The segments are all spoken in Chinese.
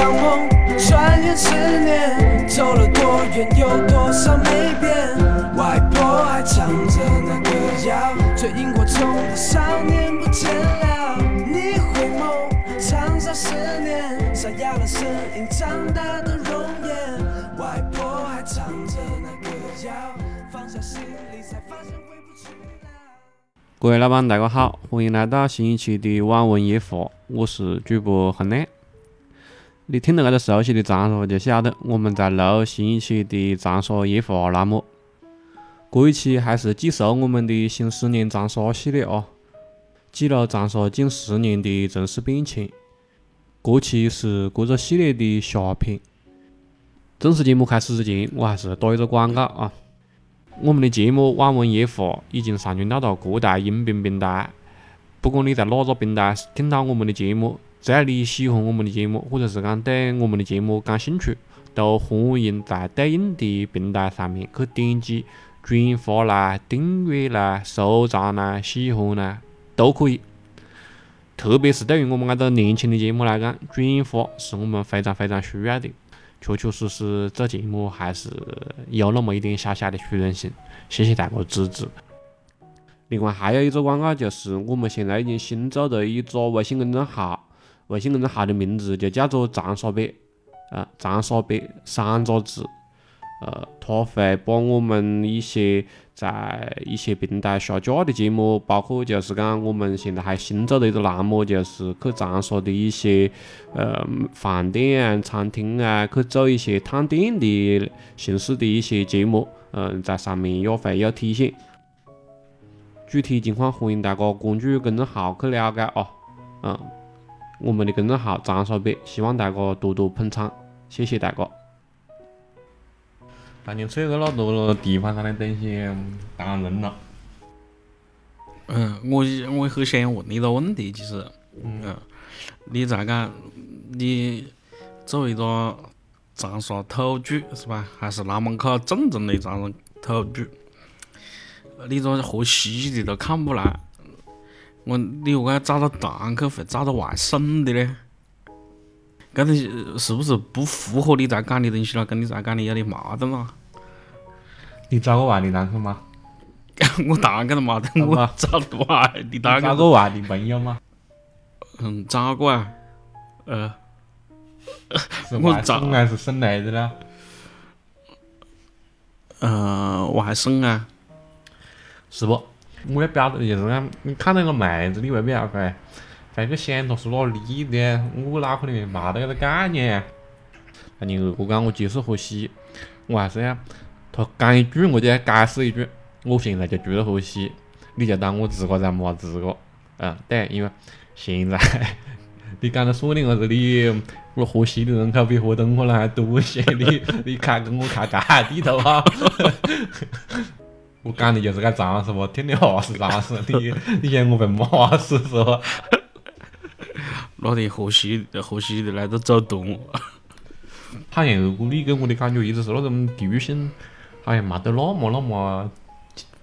场梦，转眼十年，走了多远，有多少没变？外婆还唱着那歌谣，最萤火虫的少年不见了。你回眸，长沙十年，沙哑了声音，长大的容颜。外婆还唱着那歌谣，放下行李才发现回不去了。各位老板，大家好，欢迎来到新一期的网文夜话，我是主播恒亮。你听到这个熟悉的长沙，就晓得我们在录新一期的长沙夜话栏目。这一期还是继续我们的新十年长沙系列啊，记录长沙近十年的城市变迁。这期是这个系列的下篇。正式节目开始之前，我还是打一个广告啊。我们的节目《网文夜话》已经上传到了各大音频平台。不管你在哪个平台听到我们的节目，只要你喜欢我们的节目，或者是讲对我们的节目感兴趣，都欢迎在对应的平台上面去点击转发啦、订阅啦、收藏啦、喜欢啦，都可以。特别是对于我们这个年轻的节目来讲，转发是我们非常非常需要的。确确实实做节目还是有那么一点小小的虚荣心，谢谢大家支持。另外还有一个广告，就是我们现在已经新做了一个微信公众号，微信公众号的名字就叫做“长沙北”，啊，长沙北三个字，呃，它会把我们一些在一些平台下架的节目，包括就是讲我们现在还新做的一个栏目，就是去长沙的一些呃饭店啊、餐厅啊，去做一些探店的形式的一些节目，嗯，在上面也会有体现。具体情况欢迎大家关注公众号去了解啊。嗯，我们的公众号“长沙北”，希望大家多多捧场，谢谢大家。当年扯个那多地方上的东西当人了。嗯，我我很想问你一个问题，其实，嗯，你在讲你作为一个长沙土著是吧？还是南门口正宗的长沙土著？你这河西的都看不来，我你何解找到堂客会找到外省的呢？搿东西是不是不符合你在讲的东西了？跟你在讲的有点矛盾了。你找过外地堂客吗？我当然跟他矛盾，我找外地堂客。找过外地朋友吗？嗯，找过啊。呃，我外省还是省内的呢？呃，外省啊。是不？我要表达的就是讲，你看到个妹子，你未必要会会去想她是哪里的，我脑壳里面没得个概念。那你二哥讲我接受河西，我还是要他讲一句，我就要解释一句。我现在就住在河西，你就当我自个在没自个。嗯，对，因为现在 你讲的说的我这里，我河西的人口比河东可能还多些。你你看跟我看干地头啊？我讲的就是个常识，我听的话是常识。你你嫌我被骂死是吧？那天河西河西的来都走动。好像二哥你给我的感觉一直是那种地域性，好像没得那么那么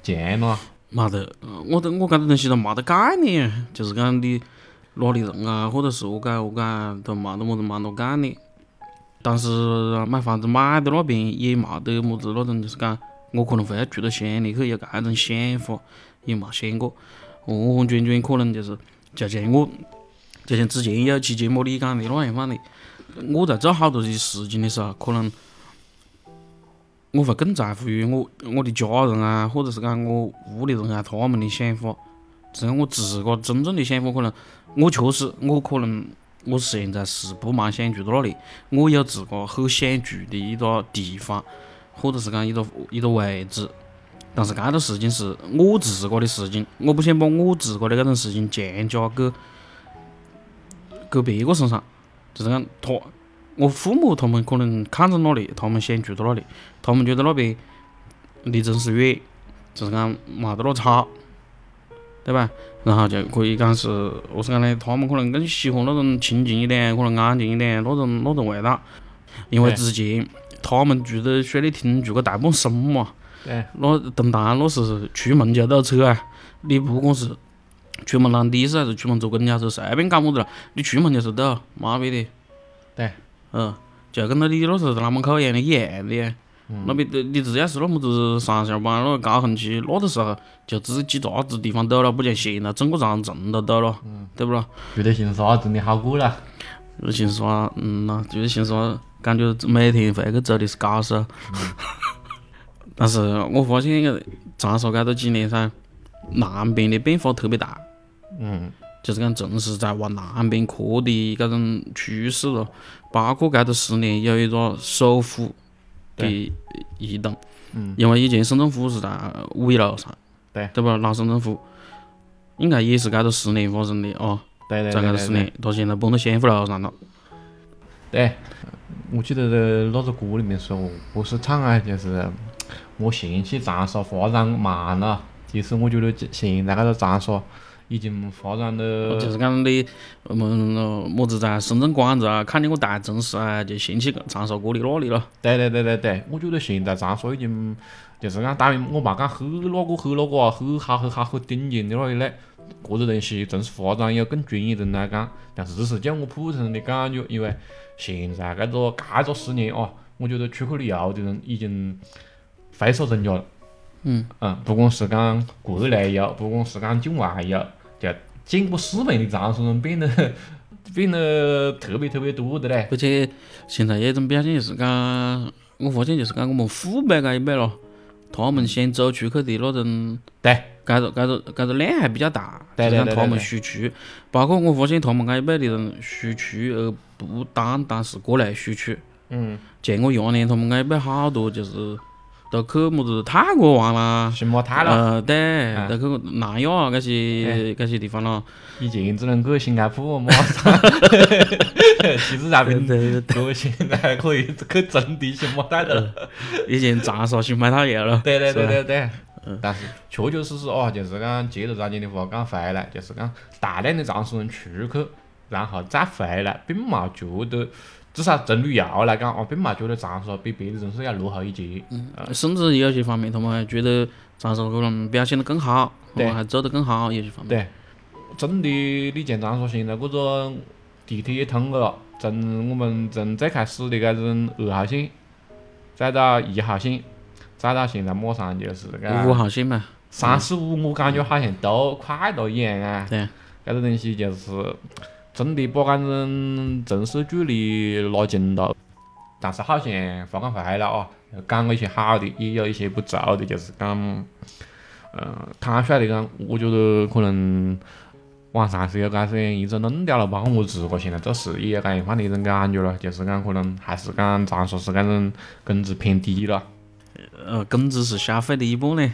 强咯。没得，我都我搿个东西都没得概念，就是讲你哪里人啊，或者是何解何解都没得么子蛮多概念。但是买房子买的那边也没得么子那种，就是讲。我可能会要住到乡里去，有搿种想法，也没想过。完完全全可能就是，就像我，就像之前有期节目你讲的那样放的。我在做好多的事情的时候，可能我会更在乎于我我的家人啊，或者是讲我屋里人啊他们的想法。只有我自个真正的想法，可能我确实，我可能我现在是不蛮想住到那里，我有自个很想住的一个地方。或者是讲一个一个位置，但是搿个事情是我自个的事情，我不想把我自个的搿种事情强加给给别个身上。就是讲他，我父母他们可能看中哪里，他们想住到哪里，他们觉得那边离城市远，就是讲没得那吵，对吧？然后就可以讲是，何是讲呢？他们可能更喜欢那种清静一点，可能安静一点那种那种味道，因为之前。他们住在水利厅住个大半生嘛，对那东塘那是出门就堵车啊！你不管是出门拦的士还是出门坐公交车，随便搞么子了，你出门就是堵，妈逼的。对，嗯，就跟到你那时候在南门口一样的一样的。那边的你只要是那么子上下班那个高峰期，那个时候就只几大子地方堵了，不像现在整个长城都堵了，对不咯？觉得姓沙真的好过了。姓沙，嗯呐，觉得姓沙，感觉每天回去走的是高速。但是我发现个长沙街这几年噻，南边的变化特别大。嗯。就是讲城市在往南边扩的搿种趋势咯，包括搿头十年有一个首府的移动，嗯，因为以前省政府是在五一路上，对，对吧？老省政府应该也是搿头十年发生的哦，对对在搿头十年，它现在搬到先府路上了。对，我记得那个歌里面说，不是唱啊，就是我嫌弃长沙发展慢了，其实我觉得现在那个长沙。已经发展的，就是讲你，我们么子在深圳广州啊，看见个大城市啊，就嫌弃长沙这里那里了。对对对对对，我觉得现在长沙已经，就是讲当然我冇讲很哪个很哪个啊，很好很好很顶尖的那一类，个个东西城市发展有更专业的人来讲，但是只是叫我普通人的感觉，因为现在搿个搿个十年啊，我觉得出去旅游的人已经飞速增加了。嗯嗯，不管是讲国内游，不管是讲境外游。就见过世面的长沙人变得 变得特别特别多的嘞，而且现在有一种表现就是讲，我发现就是讲我们父辈这一辈咯，他们先走出去的那种，对，搿个搿个搿个量还比较大，就是讲他们输出，包括我发现他们这一辈的人输出，而不单单是过来输出，嗯，前个廿年他们搿一辈好多就是。都去么子泰国玩啦，新马泰了，呃，对，都去南亚搿些搿些地方咯。以前只能去新加坡、马哈 其实那边多，现在可以去真的新马泰了。以前长沙新马泰有了。对对对对对。但是确确实实哦，就是讲接着张姐的话讲回来，就是讲大量的长沙人出去，然后再回来，并冇觉得。至少从旅游来讲，我并没觉得长沙比别的城市要落后一截。嗯，甚至有些方面，他们还觉得长沙可能表现得更好，对，还做得更好，有些方面。对，真的，你像长沙现在这个地铁也通了，从我们从最开始的搿种二号线，再到一号线，再到现在马上就是五号线嘛，三四五，我感觉好像都快到一样啊。对，搿个东西就是。真的把搿种城市距离拉近了，但是好像话讲回来啊，讲了一些好的，也有一些不足的，就是讲，嗯，坦率的讲，我觉得可能网上是有搿些一种论调了，包括我自个现在做事也有搿样放的一种感觉了，就是讲可能还是讲长沙是搿种工资偏低了。呃，工资是消费的一半呢。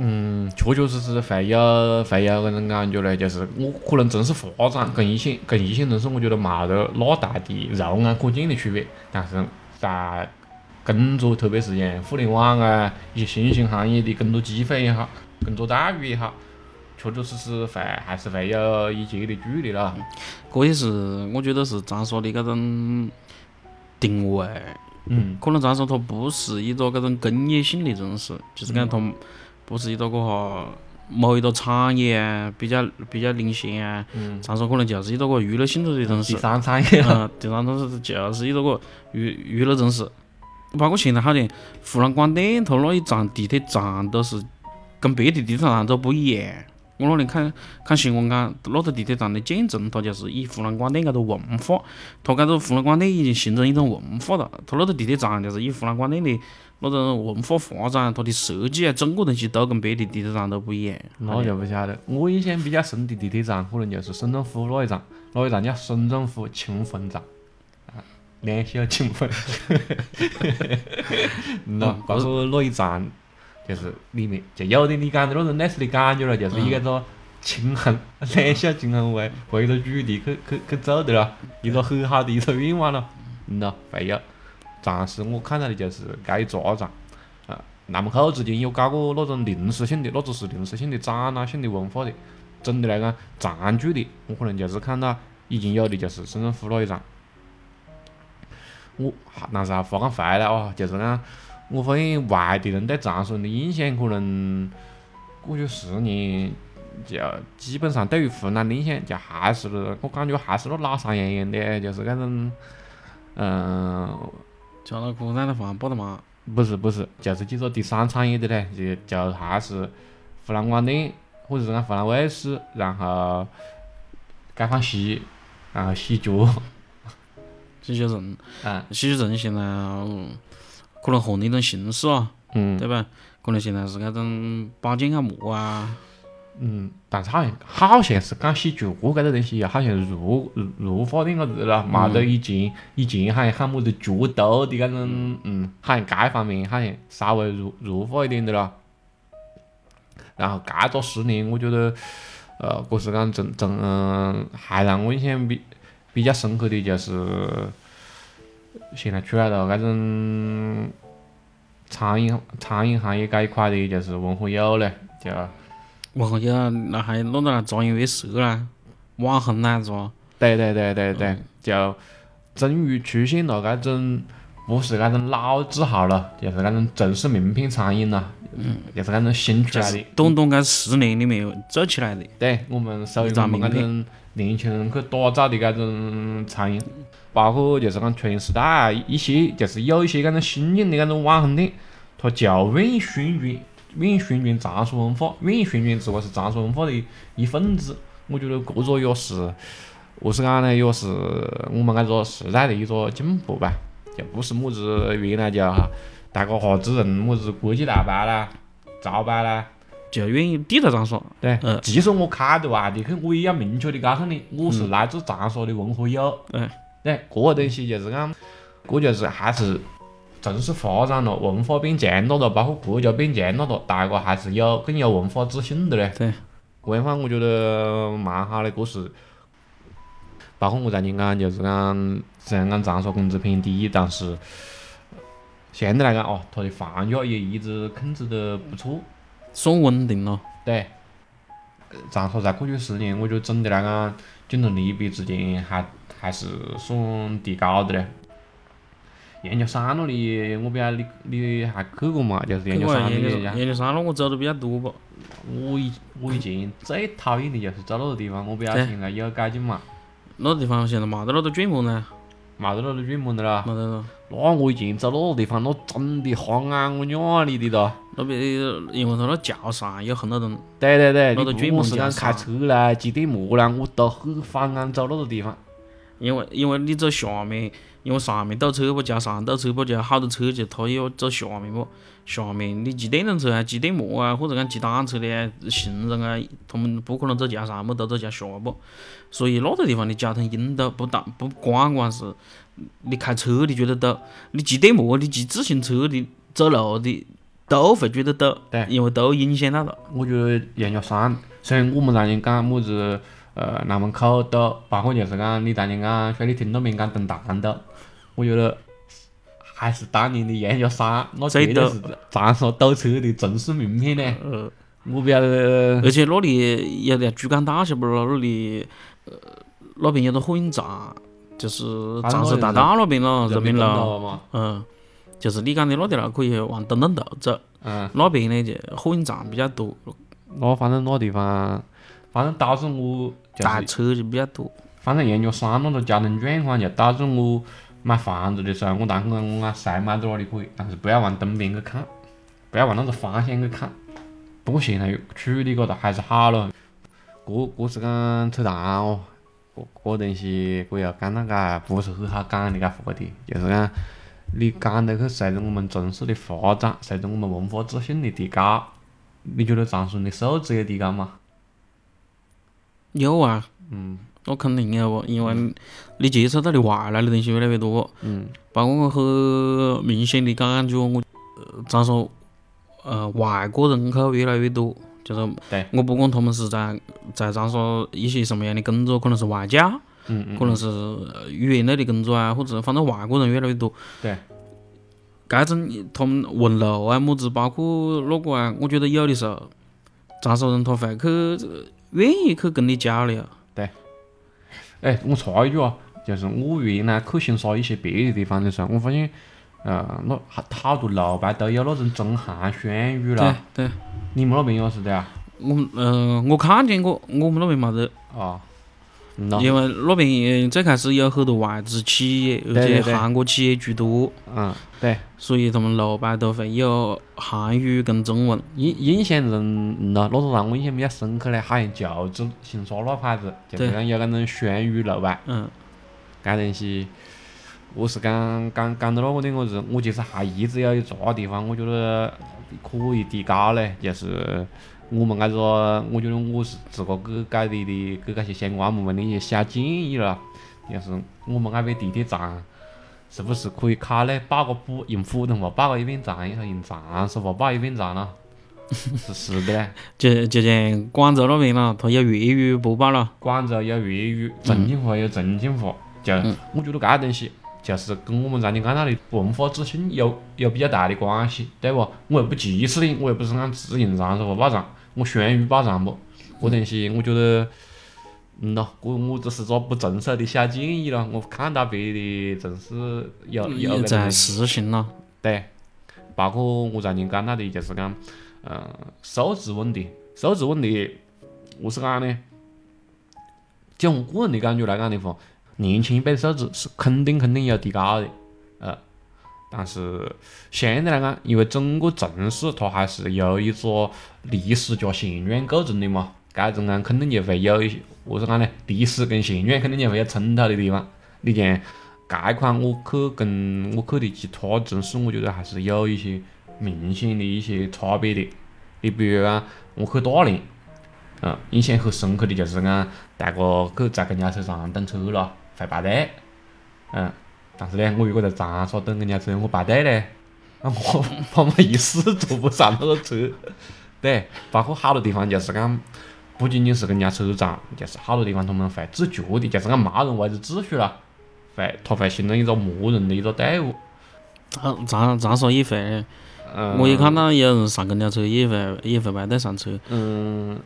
嗯，确确实实会有会有搿种感觉嘞，就是我可能城市发展跟一线跟一线城市，我觉得冇得那大的肉眼可见的区别，但是在工作，特别是像互联网啊一些新兴行业的工作机会也好，工作待遇也好，确确实实会还是会有一截的距离了。这也是我觉得是长沙的搿种定位，嗯，可能长沙它不是一个搿种工业性的城市，就是讲它。不是一个个哈某一个产业啊比较比较领先啊，长沙可能就是一个个娱乐性质的城市。第三产业啊，第三城市就是一个个娱娱乐城市。包括现在好像湖南广电它那一站地铁站都是跟别的地铁站都不一样。我那天看看新闻讲，那个地铁站的建成，它就是以湖南广电搿个文化，它搿个湖南广电已经形成一种文化了。它那个地铁站就是以湖南广电的。那种文化发展，它的设计啊，整个东西都跟别的地铁站都不一样。那就不晓得。我印象比较深的地铁站，可能就是省政府那一站，那一站叫省政府清风站，啊，两小清汾。喏，但是那一站就是里面就有点你讲的那种类似的感觉了，就是一个轻衡，两小清衡为为一个主题去去去走的了，一个很好的一个愿望了。嗯咯，会有。暂时我看到的就是搿一抓站，啊，南门口之前有搞过那种临时性的，那只是临时性的展览性的文化的。总的来讲，长距离我可能就是看到已经有的就是省政府那一站。我，但是话讲回来哦，就是讲，我发现外地人对长沙人的印象可能过去十年就基本上对于湖南的印象就还是我感觉还是那老三样样的，就是那种。嗯，叫那个染头发包的嘛，不是不是，就是几个第三产业的嘞，就就还是湖南广电或者是讲湖南卫视，然后解放西，然后喜剧，喜剧人，嗯喜剧人现在嗯可能换了一种形式啊，嗯。对吧？可能现在是那种保健按摩啊，嗯，但是好像好像是讲喜剧搿个东西，好像入入入法点个子了，冇得以前以前好像喊么子剧斗的搿种，嗯，好像该方面好像稍微入入法一点的了。然后搿个十年，我觉得，呃，搿是讲从从，嗯还让我印象比比较深刻的就是，现在出来了搿种餐饮餐饮行业这一块的，就是文和友嘞，就。然后就那还弄到那杂音乐社啦，网红啦是吧？对对对对对，就终于出现了那种不是那种老字号了，就是那种城市名品餐饮了，嗯，就是那种新出来的。短短搿十年里面做起来的，对我们属于一张我们那种年轻人去打造的那种餐饮，包括就是讲全时代啊一些，就是有一些那种新颖的那种网红店，他就愿意宣传，愿意宣传长沙文化，愿意宣传自个是长沙文化的一份子。我觉得这个也是，何是讲呢？也是我们搿个时代的一个进步吧，就不是么子原来就大家哈子人么子国际大牌啦、潮牌啦。就愿意地道长沙。对，嗯即使我开的外地去，我也要明确的告诉你，我是来自长沙的文和友。嗯，对，这个东西就是讲，这就是还是城市发展了，文化变强大了，包括国家变强大了，大家还是有更有文化自信的嘞。对，这样方我觉得蛮好的，这是。包括我曾经讲，就是讲，虽然讲长沙工资偏低，但是相对来讲哦，它的房价也一直控制得不错。算稳定了，对，呃长沙在过去十年，我觉得总的来讲，竞争力比之前还还是算提高的嘞。研究山那里，我不晓得你你还去过嘛？就是研究山那里，研究山了，我走的比较多吧。我以我以前最讨厌的就是走那个地方，我不晓得对现在有改进嘛？那个地方现在没得那个转盘了，没得那个转盘的了。没得了。那我以前走那个地方，那真的吓眼我娘里的哒！那边因为它那桥上有很多人，对对对，那个你不管卷是讲开车啦、骑电摩啦，我都很反感走那个地方。因为因为你走下面，因为上面堵车不加上堵车不就好多车就他要走下面不，下面你骑电动车啊、骑电摩啊，或者讲骑单车的啊、行人啊，他们不可能走桥上，么都走桥下不，所以那个地方的交通拥堵，不但不光光是你开车你觉得堵，你骑电摩、你骑自行车？的走路的都会觉得堵，对。因为都影响到了。我觉得杨家山，虽然我们当年讲么子，呃，南门口堵，包括就是讲你当年讲兄弟厅那边讲东塘堵，我觉得还是当年的杨家山，那绝对是长沙堵车的城市名片呢。呃，我不晓得，而且那里有条珠江大桥，不咯那里，呃，那边有个火影站，就是长沙大道那边了，这边了。了，嘛，嗯，就是你讲的那条路可以往东东道走，嗯，那边呢就火影站比较多，那反正那地方，反正导致我就是，大车就比较多。反正研究山那个交通状况就导致我买房子的时候，我当时讲我讲谁买到哪里可以，但是不要往东边去看，不要往那个方向去看。不过现在处理搿个还是好了，搿搿是讲扯淡哦，搿搿东西搿要讲那个不是很好讲的搿话题，就是讲你讲得去随着我们城市的发展，随着我们文化自信的提高，你觉得长沙人的素质有提高吗？有啊，嗯。那肯定有不，因为你接触到的外来的东西越来越多，嗯。包括我很明显的感觉，我呃长沙呃外国人口越来越多，就是对。我不管他们是在在长沙一些什么样的工作，可能是外教，嗯嗯，可能是呃语言类的工作啊，或者反正外国人越来越多。对。该种他们问路啊，么子，包括那个啊，我觉得有的时候，长沙人他会去呃愿意去跟你交流。对哎，我插一句啊，就是我原来去新沙一些别的地方的时候，我发现，呃，那好好多路牌都有那种中韩双语对了。对，你们那边也是的啊？我们呃，我看见过，我们那边没得。啊，因为那边最开始有很多外资企业，而且对对对韩国企业居多，嗯，对，所以他们楼板都会有韩语跟中文。印印象中，嗯咯，那时候让我印象比较深刻嘞，好像就是新沙那牌子，就是对讲有搿种双语楼板，嗯，搿东西，我是讲讲讲到那个点，我是我其实还一直有一个地方，我觉得可以提高嘞，就是我们搿个，我觉得我是自个给给你的给搿些相关部门的一些小建议了，就是我们搿边地铁站是不是可以考虑报个普用普通话报个一遍站，以后用长沙话报一遍站咯？是是的嘞，就就像广州那边了，它有粤语播报了。广州有粤语，重庆话有重庆话，就我觉得搿东西就是跟我们刚才讲到的文化自信有有比较大的关系，对不？我又不歧视你，我又不是按只用长沙话报站，我双语报站不？搿东西我觉得，嗯咯，我我只是个不成熟的小建议咯。我看到别的城市有有在，实行咯。对，包括我曾经讲到的，就是讲，呃，素质问题，素质问题，何是讲呢？就我个人的感觉来讲的话，年轻一辈的素质是肯定肯定有提高的，呃，但是相对来讲，因为整个城市它还是由一个历史加现状构成的嘛，搿种讲肯定就会有一些，何是讲呢？历史跟现院肯定就会有冲突的地方。你像搿一块，我去跟我去的其他城市，我觉得还是有一些明显的一些差别的。你比如讲，我去大连，嗯，印象很深刻的就是讲，大家去在公交车上等车了，会排队，嗯，但是呢，我如果在长沙等公交车，我排队呢，那我我一死坐不上那个车。对，包括好多地方就是讲，不仅仅是公交车站，就是好多地方他们会自觉的，就是讲骂人维持秩序了，会他会形成一个默认的一个队伍。啊，长长沙也会，嗯，我也看到有人上公交车也会也会排队上车，嗯，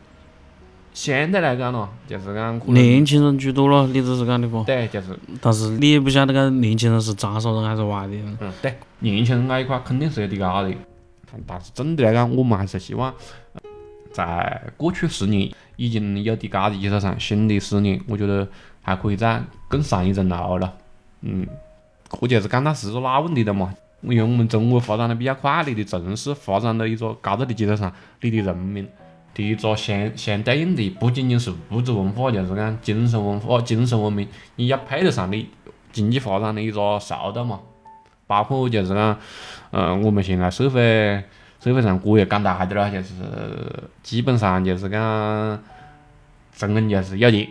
相对来讲咯，就是讲年轻人居多咯。你只是讲的不？对，就是但是你也不晓得个年轻人是长沙人还是外地人。嗯，对，年轻人那一块肯定是有提高的，但是总的来讲，我们还是希望呃在过去十年已经有提高的基础上，新的十年，我觉得还可以再更上一层楼了。嗯，这就是讲到是个哪问题了嘛？因为我们中国发展的比较快，你的城市发展到一个高度的基础上，你的人民的一个相相对应的不仅仅是物质文化，就是讲精神文化、精神文明，你要配得上你经济发展的一个速度嘛。包括就是讲，呃，我们现在社会社会上各也讲大点了，就是基本上就是讲，真的就是要钱，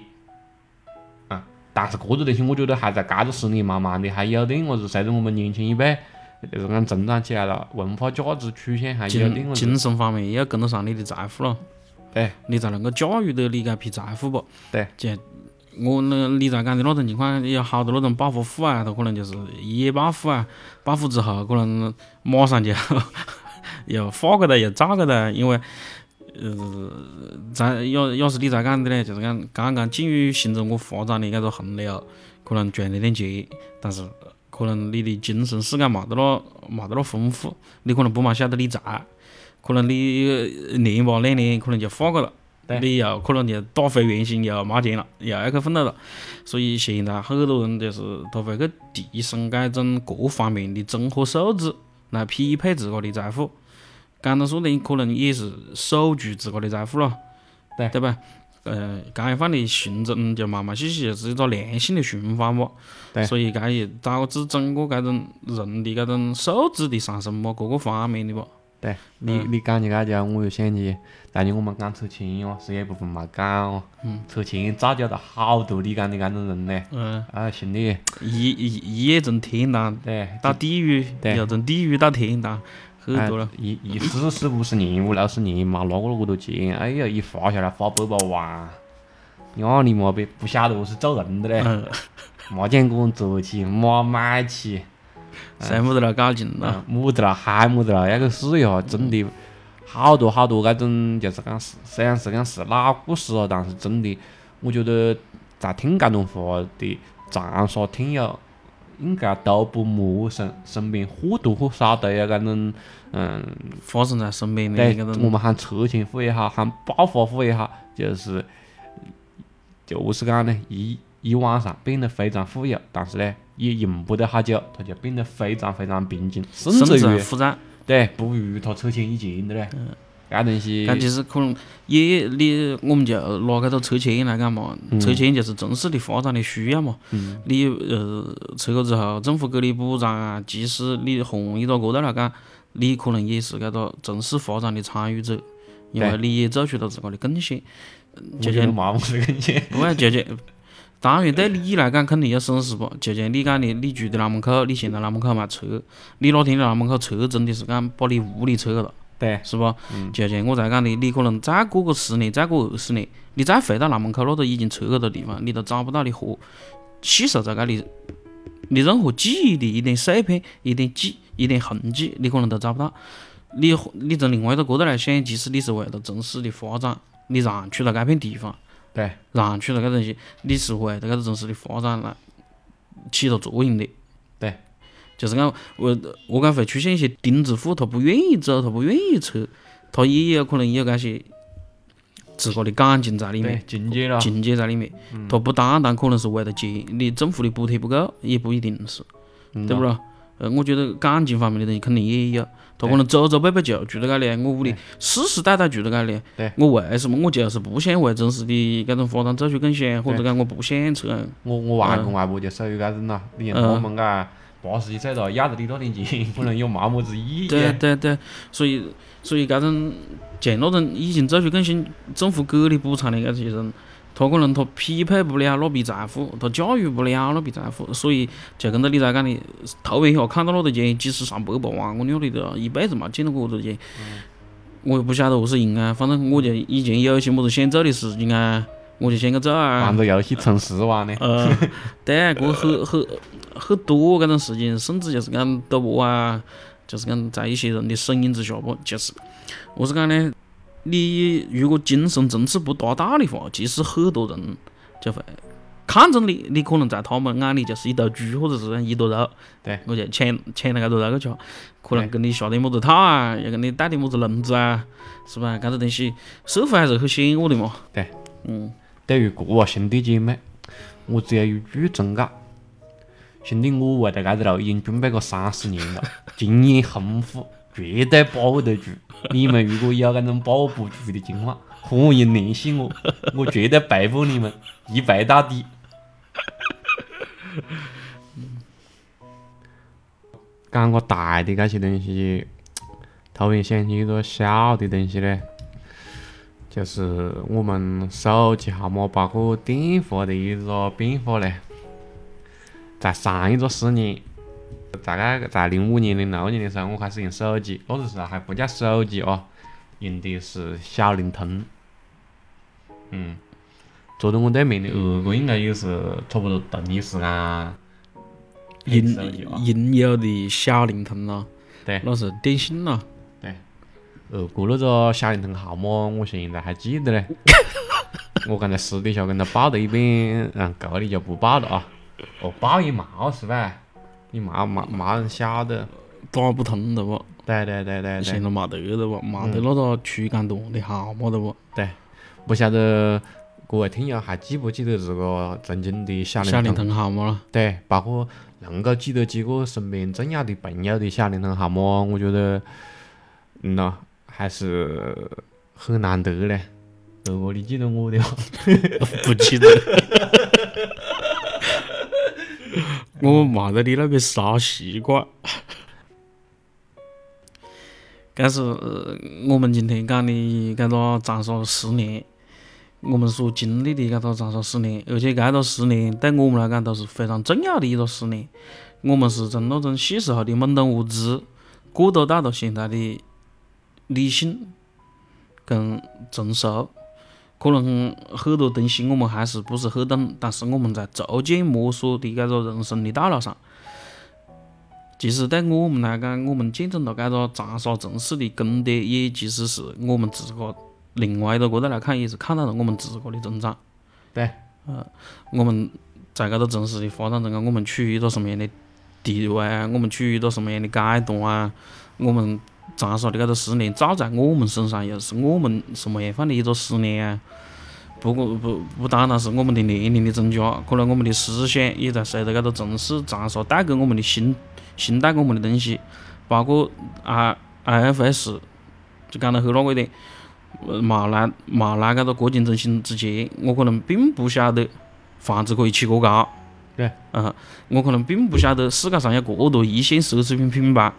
啊，但是这个东西我觉得还在搿个十年慢慢的还有点么子，随着我们年轻一辈就是讲成长起来了，文化价值曲线还有点子，精精神方面也要跟得上你的财富了，对，你才能够驾驭得你搿批财富不？对，就我那你在讲的那种情况，有好多那种暴发户啊，他可能就是一夜暴富啊，暴富之后可能马上就又发过来又炸过来，因为呃，咱要要是你在讲的呢，就是讲刚刚进入新中国发展的搿个洪流，可能赚了点钱，但是可能你的精神世界没得那没得那丰富，你可能不嘛晓得理财，可能你年吧两年可能就花过了。你又可能就打回原形，又没钱了，又要去奋斗了。所以现在很多人就是他会去提升搿种各方面的综合素质，来匹配自个的财富。简单说点，可能也是守住自个的财富了，对对吧？呃，搿样放的行政就慢慢细细就是一个良性的循环嘛。对所以搿也导致整个搿种人的搿种素质的上升嘛，各个方面的嘛。对你你讲起搿家，我又想起当年我们讲拆迁哦，是有一部分没讲哦。嗯。拆迁造就了好多你讲的搿种人呢。嗯，啊，兄弟，一一一夜从天堂对，到地狱，对又从地狱到天堂，很多了。哎一一四十五十年，五六十年嘛，拿过那么多钱，哎呀，一发下来发百把万，呀你妈逼，不晓得我是做人的嘞，嗯，没讲个人做起，没买起，谁没得了搞劲了？嗯，没得了，还没得了，要去试一下，真的好多好多这种，就是讲是虽然是讲是老故事哦，但是真的，我觉得在听这种话的长沙听友，应该都不陌生，身边或多或少都有搿种，嗯。发生在身边的对，那种，我们喊拆迁户也好，喊暴发户也好，就是就何是讲呢，一一晚上变得非常富有，但是呢，也用不得好久，他就变得非常非常平静，甚甚至至于还负债。对不如他车钱以前的嘞。搿东西搿其实可能也你我们就拿搿个拆迁来讲嘛，车钱就是城市的发展的需要嘛。你呃撤过之后，政府给你补偿啊，即使你换一个角度来讲，你可能也是搿个城市发展的参与者，因为你也做出了自家的贡献。就像麻木的贡献。不啊，就像当然对你来讲肯定要省事不？就像你讲的，你住的南门口，你现在南门口卖车，你哪天在南门口车真的是讲把你屋里拆了。对，是吧？就像我才讲的，你可能再过个十年，再过二十年，你再回到南门口，那个已经拆了的地方，你都找不到你和细数在搿里，你任何记忆的一点碎片、一点记、一点痕迹，你可能都找不到。你你从另外一个角度来想，其实你是为了城市的发展，你让出了这片地方，对，让出了这东西，你是为了这个城市的发展来起到作用的。对，就是讲我我讲会出现一些钉子户，他不愿意走，他不愿意拆，他也有可能也有那些自个的感情在里面，，境界了。情节在里面。他不单单可能是为了钱，你政府的补贴不够，也不一定是，嗯对不咯？呃，我觉得感情方面的东西肯定也有。他可能祖祖辈辈就住在搿里，我屋里世世代代住在搿里对。我为什么我就是不想为城市的搿种发展做出贡献，或者讲我不想拆？我我外公外婆就属于搿种啦。你像我们家八十几岁了，要得你那点钱，可能有嘛么子意。义？对对对，所以所以搿种像那种已经做出贡献，政府给你补偿的搿些人，他可能他匹配不了那笔财富，他驾驭不了那笔财富，所以就跟着你在讲的，头一下看到那点钱，几十上百百万，我鸟里头一辈子没见到过那点钱，我也不晓得何是因啊，反正我就以前有些么子想做的事情啊，我就先去做啊玩。着游戏充十万呢。呃，对，过很很很多搿种事情，甚至就是讲赌博啊，就是讲在一些人的声音之下不，就是我是讲呢，你如果精神层次不达到的话，其实很多人就会看中你，你可能在他们眼里就是一头猪或者是一坨肉，对，我就抢抢了搿坨肉去吃，可能对跟你下点么子套啊，又跟你带点么子笼子啊，是吧？搿个东西社会还是很险恶的嘛。对，嗯，对于各个兄弟姐妹，我只有一句忠告：兄弟，我为了这个路已经准备过三十年了，经验丰富，绝对把握得住。你们如果有那种把握不住的情况，欢迎联系我，我绝对陪伴你们一陪到底。讲个大的这些东西，突然想起一个小的东西嘞。就是我们手机号码包括电话的一个变化嘞。在上一个十年，大概在零五年、零六年的时候，我开始用手机，那个时候还不叫手机哦，用的是小灵通。嗯，坐在我对面的二哥应该也是差不多同一时间配应手机啊。应有的小灵通咯，对那是电信咯。二哥那个小灵通号码，我现在还记得嘞。我刚才私底下跟他报了一遍，嗯，这里就不报了啊。哦，报一毛是吧？你冇冇冇人晓得。打不通的不，对对对对对现在没得的不，没得那个区间段的号码的不，对，不晓得各位听友还记不记得这个曾经的小小灵？通号码了。对，包括能够记得几个身边重要的朋友的小灵通号码，我觉得，嗯呐，还是很难得嘞。如果，你记得我的话？不记得。我没在你那个傻习惯。但是、呃我们今天讲的搿个长沙十年，我们所经历的搿个长沙十年，而且搿个十年对我们来讲都是非常重要的一个十年。我们是从那种细时候的懵懂无知，过渡到了现在的理性跟成熟。可能很多东西我们还是不是很懂，但是我们在逐渐摸索的这个人生的道路上，其实对我们来讲，我们见证了这个长沙城市的更迭，也其实是我们自个另外一个角度来看，也是看到了我们自个的成长。对，我们在这个城市的发展中间，我们处于一个什么样的地位啊？我们处于一个什么样的阶段啊？我们长沙的搿个十年照在我们身上，又是我们什么样范的一个十年啊？不过不不单单是我们的年龄的增加，可能我们的思想也在随着搿个城市长沙带给我们的新新带给我们的东西，包括 I IFS，就讲得后那个一点，呃嘛来嘛来搿个国金中心之前，我可能并不晓得房子可以起过高。对。嗯，我可能并不晓得世界上有过多一线奢侈品品牌。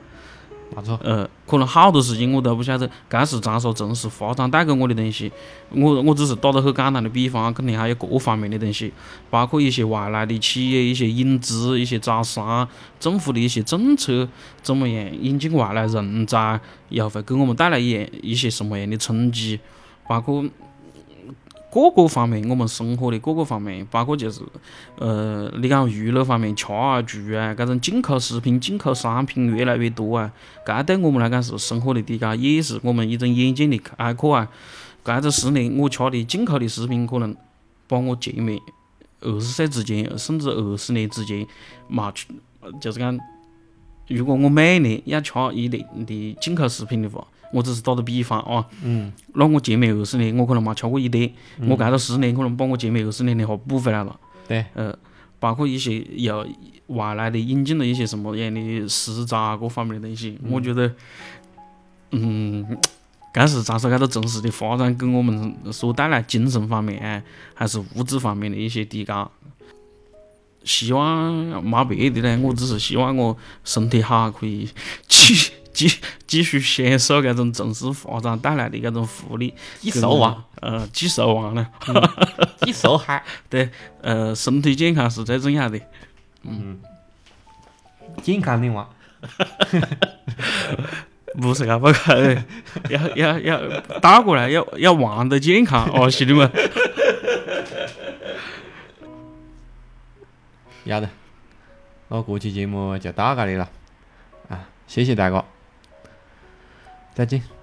没错，呃，可能好多事情我都不晓得，该是长沙城市发展带给我的东西。我我只是打个很简单的比方，肯定还有各方面的东西，包括一些外来的企业、一些引资、一些招商，政府的一些政策怎么样引进外来人才，又会给我们带来一样一些什么样的冲击，包括。各个方面，我们生活的各个方面，包括就是，呃，你讲娱乐方面，吃啊、住啊，搿种进口食品、进口商品越来越多啊，搿对我们来讲是生活的提高，也是我们一种眼界的开阔啊。搿这十年，我吃的进口的食品，可能把我前面二十岁之前，甚至二十年之前，嘛去，就是讲，如果我每年要吃一年的进口食品的话。我只是打个比方啊，嗯，那我前面二十年我可能没吃过一点，我干了十年可能把我前面二十年的话补回来了。对，呃，包括一些又外来的引进了一些什么样的食材啊，各方面的东西，我觉得，嗯，该是长沙搿个城市的发展给我们所带来精神方面还是物质方面的一些提高。希望没别的嘞，我只是希望我身体好，可以去。继 继续享受搿种城市发展带来的搿种福利，继寿旺，呃，继寿旺了，继寿嗨，对，呃，身体健康是最重要的，嗯，健康的旺，不是啊，不可，要要要倒过来，要要玩的健康哦，兄弟们，要得，那这期节目就到这里了，啊，谢谢大家。再见。